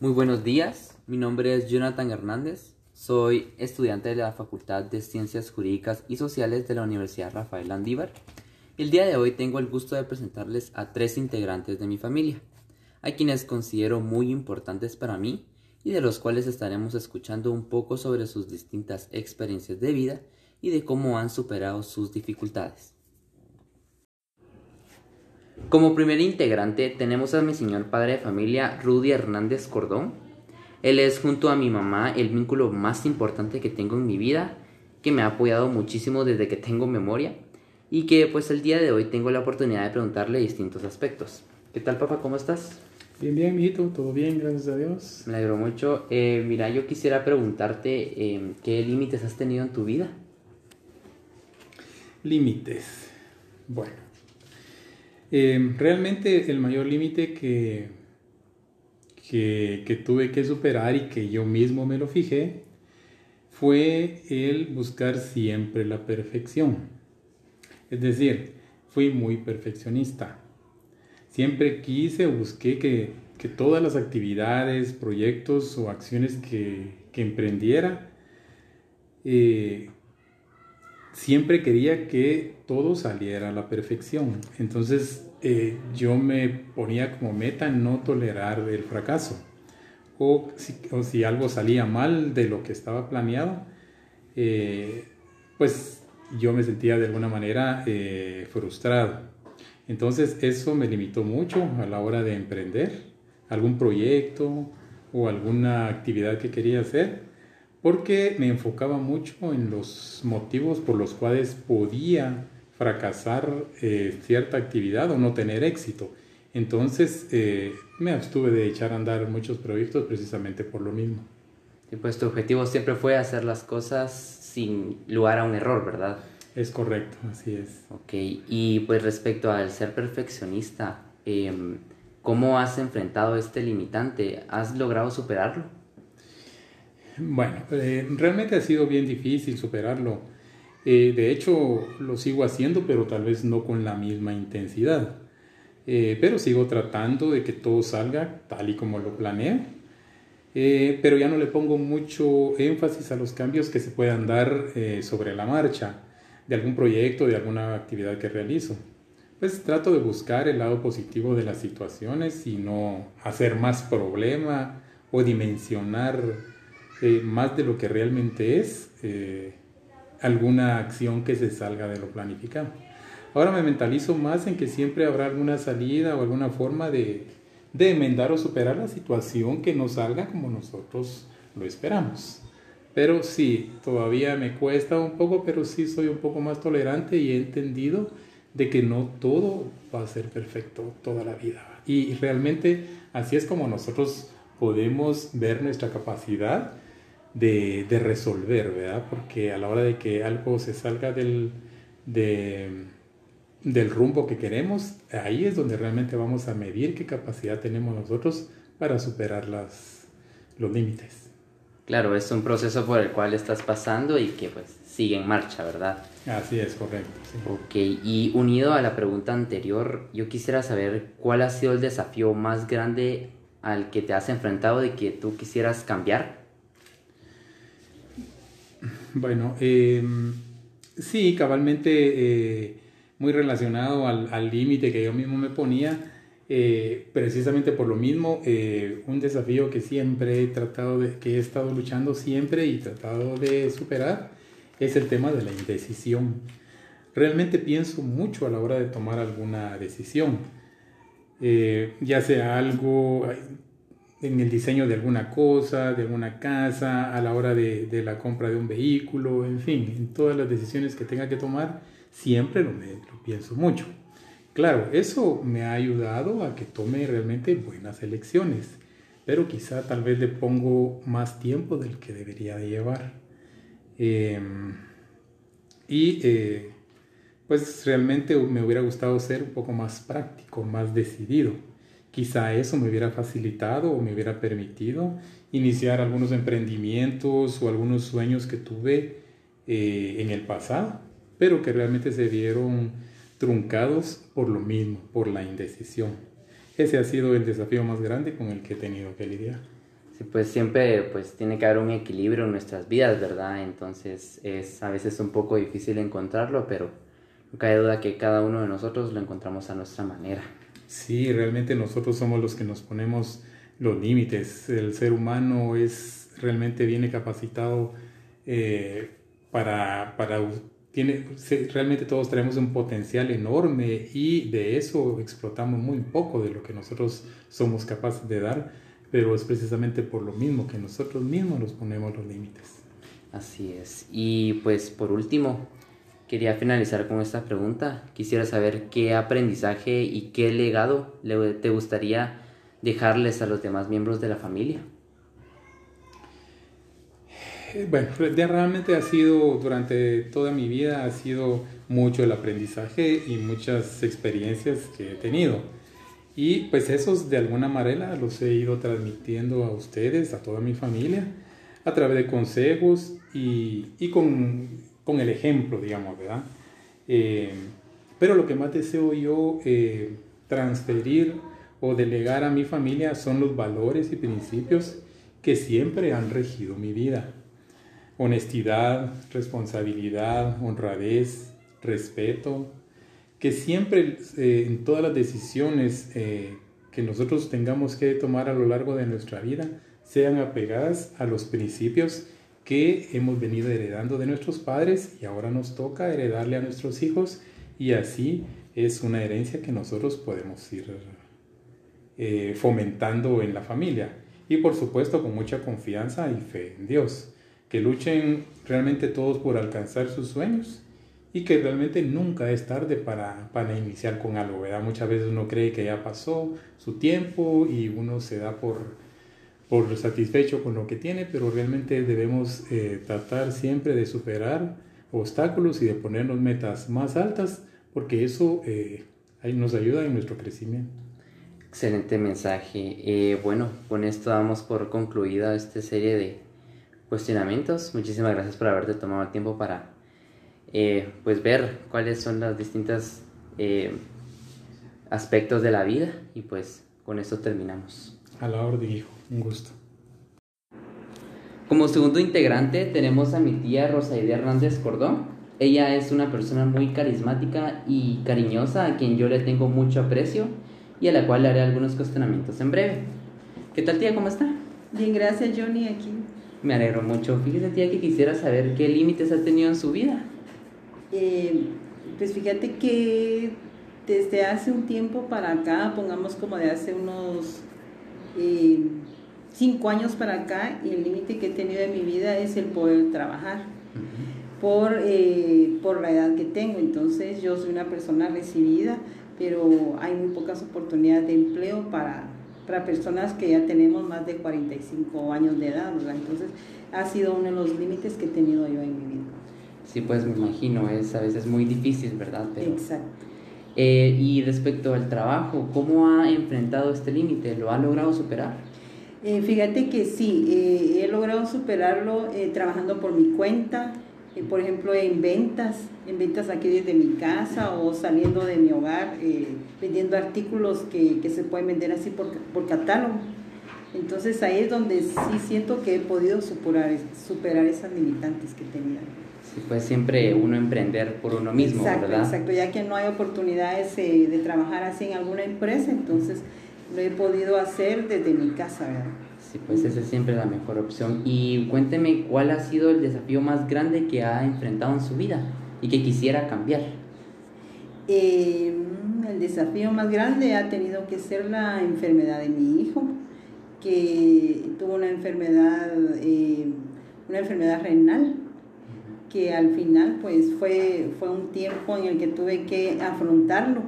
Muy buenos días, mi nombre es Jonathan Hernández, soy estudiante de la Facultad de Ciencias Jurídicas y Sociales de la Universidad Rafael Landívar. El día de hoy tengo el gusto de presentarles a tres integrantes de mi familia, a quienes considero muy importantes para mí y de los cuales estaremos escuchando un poco sobre sus distintas experiencias de vida y de cómo han superado sus dificultades. Como primer integrante tenemos a mi señor padre de familia, Rudy Hernández Cordón. Él es junto a mi mamá el vínculo más importante que tengo en mi vida, que me ha apoyado muchísimo desde que tengo memoria y que pues el día de hoy tengo la oportunidad de preguntarle distintos aspectos. ¿Qué tal papá? ¿Cómo estás? Bien, bien, mijito, todo bien, gracias a Dios. Me alegro mucho. Eh, mira, yo quisiera preguntarte eh, qué límites has tenido en tu vida. Límites. Bueno, eh, realmente el mayor límite que, que, que, tuve que superar y que yo mismo me lo fijé fue el buscar siempre la perfección. Es decir, fui muy perfeccionista. Siempre quise, busqué que, que todas las actividades, proyectos o acciones que, que emprendiera, eh, siempre quería que todo saliera a la perfección. Entonces eh, yo me ponía como meta no tolerar el fracaso. O si, algo salía mal de lo que estaba planeado, eh, pues yo me sentía de alguna manera eh, frustrado. Entonces eso me limitó mucho a la hora de emprender algún proyecto o alguna actividad que quería hacer porque me enfocaba mucho en los motivos por los cuales podía fracasar eh, cierta actividad o no tener éxito. Entonces eh, me abstuve de echar a andar muchos proyectos precisamente por lo mismo. Y pues tu objetivo siempre fue hacer las cosas sin lugar a un error, ¿verdad? Es correcto, así es. Ok, y pues respecto al ser perfeccionista, eh, ¿cómo has enfrentado este limitante? ¿Has logrado superarlo? Bueno, eh, realmente ha sido bien difícil superarlo. Eh, de hecho, lo sigo haciendo, pero tal vez no con la misma intensidad. Eh, pero sigo tratando de que todo salga tal y como lo planeé. Eh, pero ya no le pongo mucho énfasis a los cambios que se puedan dar eh, sobre la marcha de algún proyecto, de alguna actividad que realizo. Pues trato de buscar el lado positivo de las situaciones y no hacer más problema o dimensionar eh, más de lo que realmente es eh, alguna acción que se salga de lo planificado. Ahora me mentalizo más en que siempre habrá alguna salida o alguna forma de, de enmendar o superar la situación que no salga como nosotros lo esperamos. Pero sí, todavía me cuesta un poco, pero sí soy un poco más tolerante y he entendido de que no todo va a ser perfecto toda la vida. Y realmente así es como nosotros podemos ver nuestra capacidad de, de resolver, ¿verdad? Porque a la hora de que algo se salga del, de, del rumbo que queremos, ahí es donde realmente vamos a medir qué capacidad tenemos nosotros para superar las, los límites. Claro, es un proceso por el cual estás pasando y que pues sigue en marcha, ¿verdad? Así es, correcto. Sí. Ok, y unido a la pregunta anterior, yo quisiera saber cuál ha sido el desafío más grande al que te has enfrentado de que tú quisieras cambiar. Bueno, eh, sí, cabalmente eh, muy relacionado al límite que yo mismo me ponía, eh, precisamente por lo mismo, eh, un desafío que siempre he tratado de, que he estado luchando siempre y tratado de superar, es el tema de la indecisión. Realmente pienso mucho a la hora de tomar alguna decisión, ya sea algo en el diseño de alguna cosa, de alguna casa, a la hora de, de la compra de un vehículo, en fin, en todas las decisiones que tenga que tomar, siempre lo, lo pienso mucho. Claro, eso me ha ayudado a que tome realmente buenas elecciones, pero quizá tal vez le pongo más tiempo del que debería de llevar. Eh, y eh, pues realmente me hubiera gustado ser un poco más práctico, más decidido. Quizá eso me hubiera facilitado o me hubiera permitido iniciar algunos emprendimientos o algunos sueños que tuve eh, en el pasado, pero que realmente se vieron truncados por lo mismo, por la indecisión. Ese ha sido el desafío más grande con el que he tenido que lidiar. Sí, pues siempre pues tiene que haber un equilibrio en nuestras vidas, ¿verdad? Entonces es a veces un poco difícil encontrarlo, pero no cabe duda que cada uno de nosotros lo encontramos a nuestra manera. Sí, realmente nosotros somos los que nos ponemos los límites. El ser humano es realmente viene capacitado eh, para, para tiene, realmente todos tenemos un potencial enorme y de eso explotamos muy poco de lo que nosotros somos capaces de dar, pero es precisamente por lo mismo que nosotros mismos nos ponemos los límites. Así es. Y pues por último, quería finalizar con esta pregunta. Quisiera saber qué aprendizaje y qué legado te gustaría dejarles a los demás miembros de la familia. Eh, bueno, realmente ha sido, durante toda mi vida, ha sido mucho el aprendizaje y muchas experiencias que he tenido. Y pues esos de alguna manera los he ido transmitiendo a ustedes, a toda mi familia, a través de consejos y, y con, con, el ejemplo, digamos, ¿verdad? Eh, pero lo que más deseo yo eh, transferir o delegar a mi familia son los valores y principios que siempre han regido mi vida honestidad, responsabilidad, honradez, respeto, que siempre eh, en todas las decisiones eh, que nosotros tengamos que tomar a lo largo de nuestra vida sean apegadas a los principios que hemos venido heredando de nuestros padres y ahora nos toca heredarle a nuestros hijos y así es una herencia que nosotros podemos ir eh, fomentando en la familia y por supuesto con mucha confianza y fe en Dios que luchen realmente todos por alcanzar sus sueños y que realmente nunca es tarde para, para iniciar con algo, ¿verdad? Muchas veces uno cree que ya pasó su tiempo y uno se da por, por satisfecho con lo que tiene, pero realmente debemos eh, tratar siempre de superar obstáculos y de ponernos metas más altas, porque eso eh, nos ayuda en nuestro crecimiento. Excelente mensaje. Eh, bueno, con esto damos por concluida esta serie de cuestionamientos. Muchísimas gracias por haberte tomado el tiempo para eh, pues ver cuáles son los distintos eh, aspectos de la vida y pues con esto terminamos. A la orden, hijo. Un gusto. Como segundo integrante tenemos a mi tía Rosaide Hernández Cordón. Ella es una persona muy carismática y cariñosa a quien yo le tengo mucho aprecio y a la cual le haré algunos cuestionamientos en breve. ¿Qué tal tía? ¿Cómo está? Bien, gracias Johnny, aquí me alegro mucho. Fíjese, tía, que quisiera saber qué límites ha tenido en su vida. Eh, pues fíjate que desde hace un tiempo para acá, pongamos como de hace unos eh, cinco años para acá, y el límite que he tenido en mi vida es el poder trabajar. por, eh, por la edad que tengo. Entonces yo soy una persona recibida, pero hay muy pocas oportunidades de empleo para para personas que ya tenemos más de 45 años de edad, ¿verdad? Entonces, ha sido uno de los límites que he tenido yo en mi vida. Sí, pues me imagino, es a veces muy difícil, ¿verdad? Exacto. Eh, y respecto al trabajo, ¿cómo ha enfrentado este límite? ¿Lo ha logrado superar? Eh, fíjate que sí, eh, he logrado superarlo trabajando por mi cuenta, eh, por ejemplo, en ventas, en ventas aquí desde mi casa o saliendo de mi hogar, eh, vendiendo artículos que, que, se pueden vender así por, por, catálogo. Entonces ahí es donde sí siento que he podido superar, superar esas limitantes que tenía. Sí, pues siempre uno emprender por uno mismo, exacto, ¿verdad? Exacto, ya que no hay oportunidades eh, de trabajar así en alguna empresa, entonces lo he podido hacer desde mi casa, ¿verdad? Sí, pues esa es siempre la mejor opción. Y cuénteme cuál ha sido el desafío más grande que ha enfrentado en su vida y que quisiera cambiar. Eh, el desafío más grande ha tenido que ser la enfermedad de mi hijo, que tuvo una enfermedad, eh, una enfermedad renal, que al final pues fue, fue un tiempo en el que tuve que afrontarlo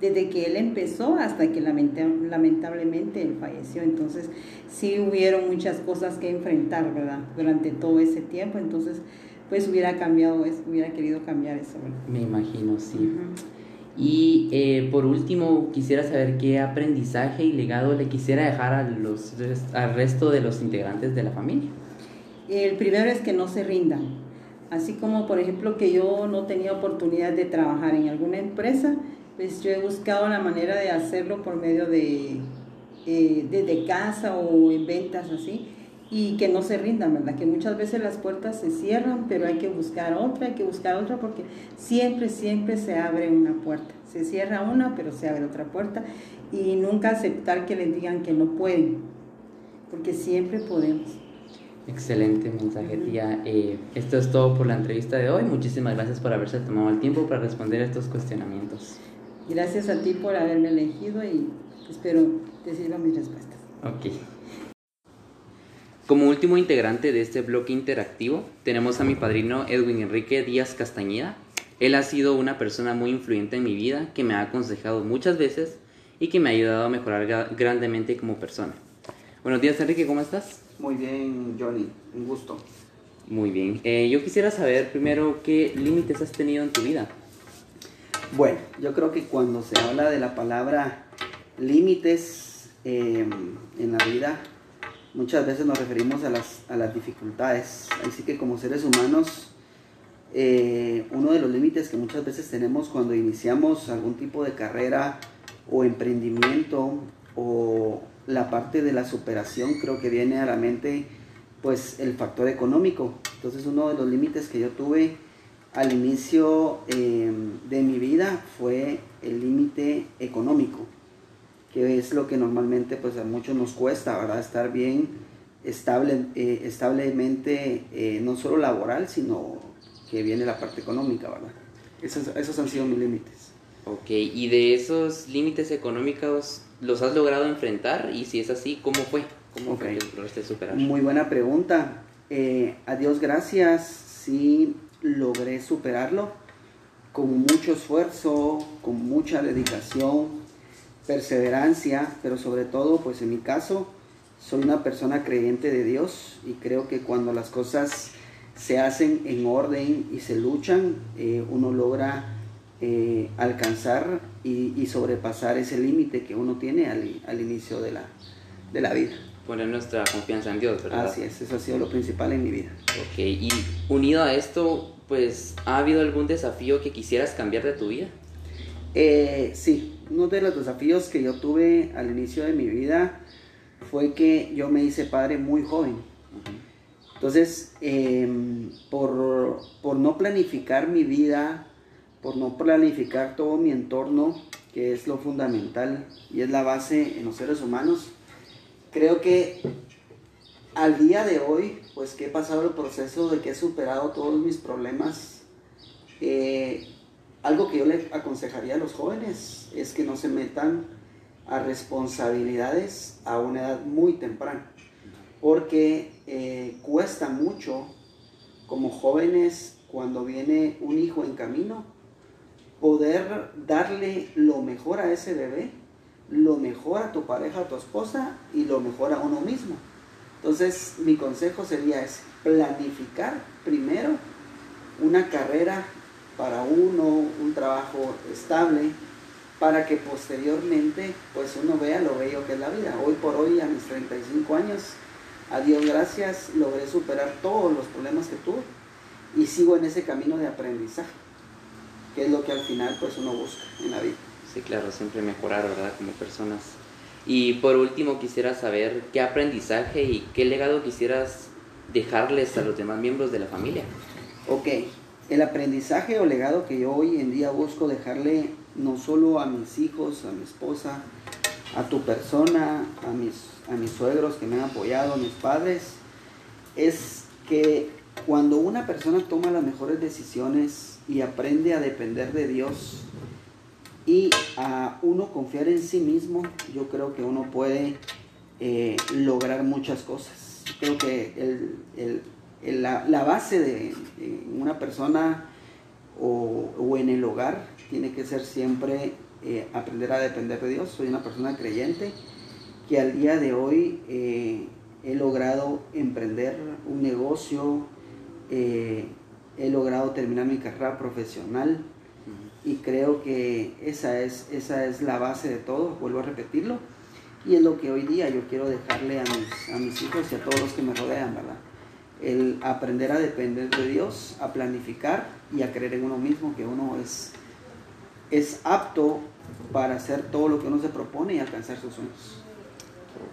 desde que él empezó hasta que lamentablemente él falleció. Entonces, sí hubieron muchas cosas que enfrentar, ¿verdad? Durante todo ese tiempo. Entonces, pues hubiera cambiado eso, hubiera querido cambiar eso, ¿verdad? Me imagino, sí. Y eh, por último, quisiera saber qué aprendizaje y legado le quisiera dejar a los, al resto de los integrantes de la familia. El primero es que no se rindan. Así como, por ejemplo, que yo no tenía oportunidad de trabajar en alguna empresa, pues yo he buscado la manera de hacerlo por medio de eh, desde casa o en ventas así, y que no se rindan, ¿verdad? Que muchas veces las puertas se cierran, pero hay que buscar otra, hay que buscar otra, porque siempre, siempre se abre una puerta. Se cierra una, pero se abre otra puerta. Y nunca aceptar que les digan que no pueden, porque siempre podemos. Excelente mensaje, tía. Eh, esto es todo por la entrevista de hoy. Muchísimas gracias por haberse tomado el tiempo para responder estos cuestionamientos. Gracias a ti por haberme elegido y espero te sirvan mis respuestas. Ok. Como último integrante de este bloque interactivo, tenemos a mi padrino Edwin Enrique Díaz Castañeda. Él ha sido una persona muy influyente en mi vida, que me ha aconsejado muchas veces y que me ha ayudado a mejorar grandemente como persona. Buenos días, Enrique, ¿cómo estás? Muy bien, Johnny, un gusto. Muy bien. Eh, yo quisiera saber primero qué límites has tenido en tu vida. Bueno, yo creo que cuando se habla de la palabra límites eh, en la vida, muchas veces nos referimos a las, a las dificultades. Así que como seres humanos, eh, uno de los límites que muchas veces tenemos cuando iniciamos algún tipo de carrera o emprendimiento o la parte de la superación, creo que viene a la mente pues el factor económico. Entonces uno de los límites que yo tuve al inicio eh, de mi vida fue el límite económico que es lo que normalmente pues a muchos nos cuesta, ¿verdad? Estar bien estable, eh, establemente, eh, no solo laboral, sino que viene la parte económica, ¿verdad? Esos, esos han sido mis límites. Ok, y de esos límites económicos, ¿los has logrado enfrentar? Y si es así, ¿cómo fue? ¿Cómo fue que lograste superar? Muy buena pregunta. Eh, a Dios gracias, sí logré superarlo con mucho esfuerzo, con mucha dedicación, perseverancia, pero sobre todo, pues en mi caso, soy una persona creyente de Dios y creo que cuando las cosas se hacen en orden y se luchan, eh, uno logra eh, alcanzar y, sobrepasar ese límite que uno tiene al, inicio de la, de la vida. Poner nuestra confianza en Dios, ¿verdad? Así es, eso ha sido lo principal en mi vida. Ok, y unido a esto, pues, ¿ha habido algún desafío que quisieras cambiar de tu vida? Eh, sí, uno de los desafíos que yo tuve al inicio de mi vida fue que yo me hice padre muy joven. Entonces, em, por, no planificar mi vida, por no planificar todo mi entorno, que es lo fundamental y es la base en los seres humanos, creo que al día de hoy, pues que he pasado el proceso de que he superado todos mis problemas, eh, algo que yo le aconsejaría a los jóvenes es que no se metan a responsabilidades a una edad muy temprana, porque eh, cuesta mucho como jóvenes cuando viene un hijo en camino poder darle lo mejor a ese bebé, lo mejor a tu pareja, a tu esposa y lo mejor a uno mismo. Entonces mi consejo sería es planificar primero una carrera para uno, un trabajo estable, para que posteriormente pues uno vea lo bello que es la vida. Hoy por hoy, a mis 35 años, a Dios gracias, logré superar todos los problemas que tuve y sigo en ese camino de aprendizaje, que es lo que al final pues uno busca en la vida. Sí, claro, siempre mejorar, ¿verdad? Como personas. Y por último quisiera saber qué aprendizaje y qué legado quisieras dejarles a los demás miembros de la familia. Ok, el aprendizaje o legado que yo hoy en día busco dejarle no solo a mis hijos, a mi esposa, a tu persona, a mis, a mis suegros que me han apoyado, a mis padres, es que cuando una persona toma las mejores decisiones y aprende a depender de Dios y a uno confiar en sí mismo, yo creo que uno puede eh, lograr muchas cosas. Creo que la, base de, una persona o, en el hogar tiene que ser siempre eh, aprender a depender de Dios. Soy una persona creyente que al día de hoy eh, he logrado emprender un negocio, he logrado terminar mi carrera profesional y creo que esa es, esa es la base de todo, vuelvo a repetirlo, y es lo que hoy día yo quiero dejarle a mis, a mis hijos y a todos los que me rodean, ¿verdad? el aprender a depender de Dios, a planificar y a creer en uno mismo, que uno es, es apto para hacer todo lo que uno se propone y alcanzar sus sueños.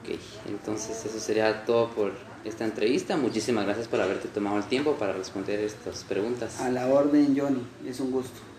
Ok, entonces eso sería todo por esta entrevista. Muchísimas gracias por haberte tomado el tiempo para responder estas preguntas. A la orden, Johnny. Es un gusto.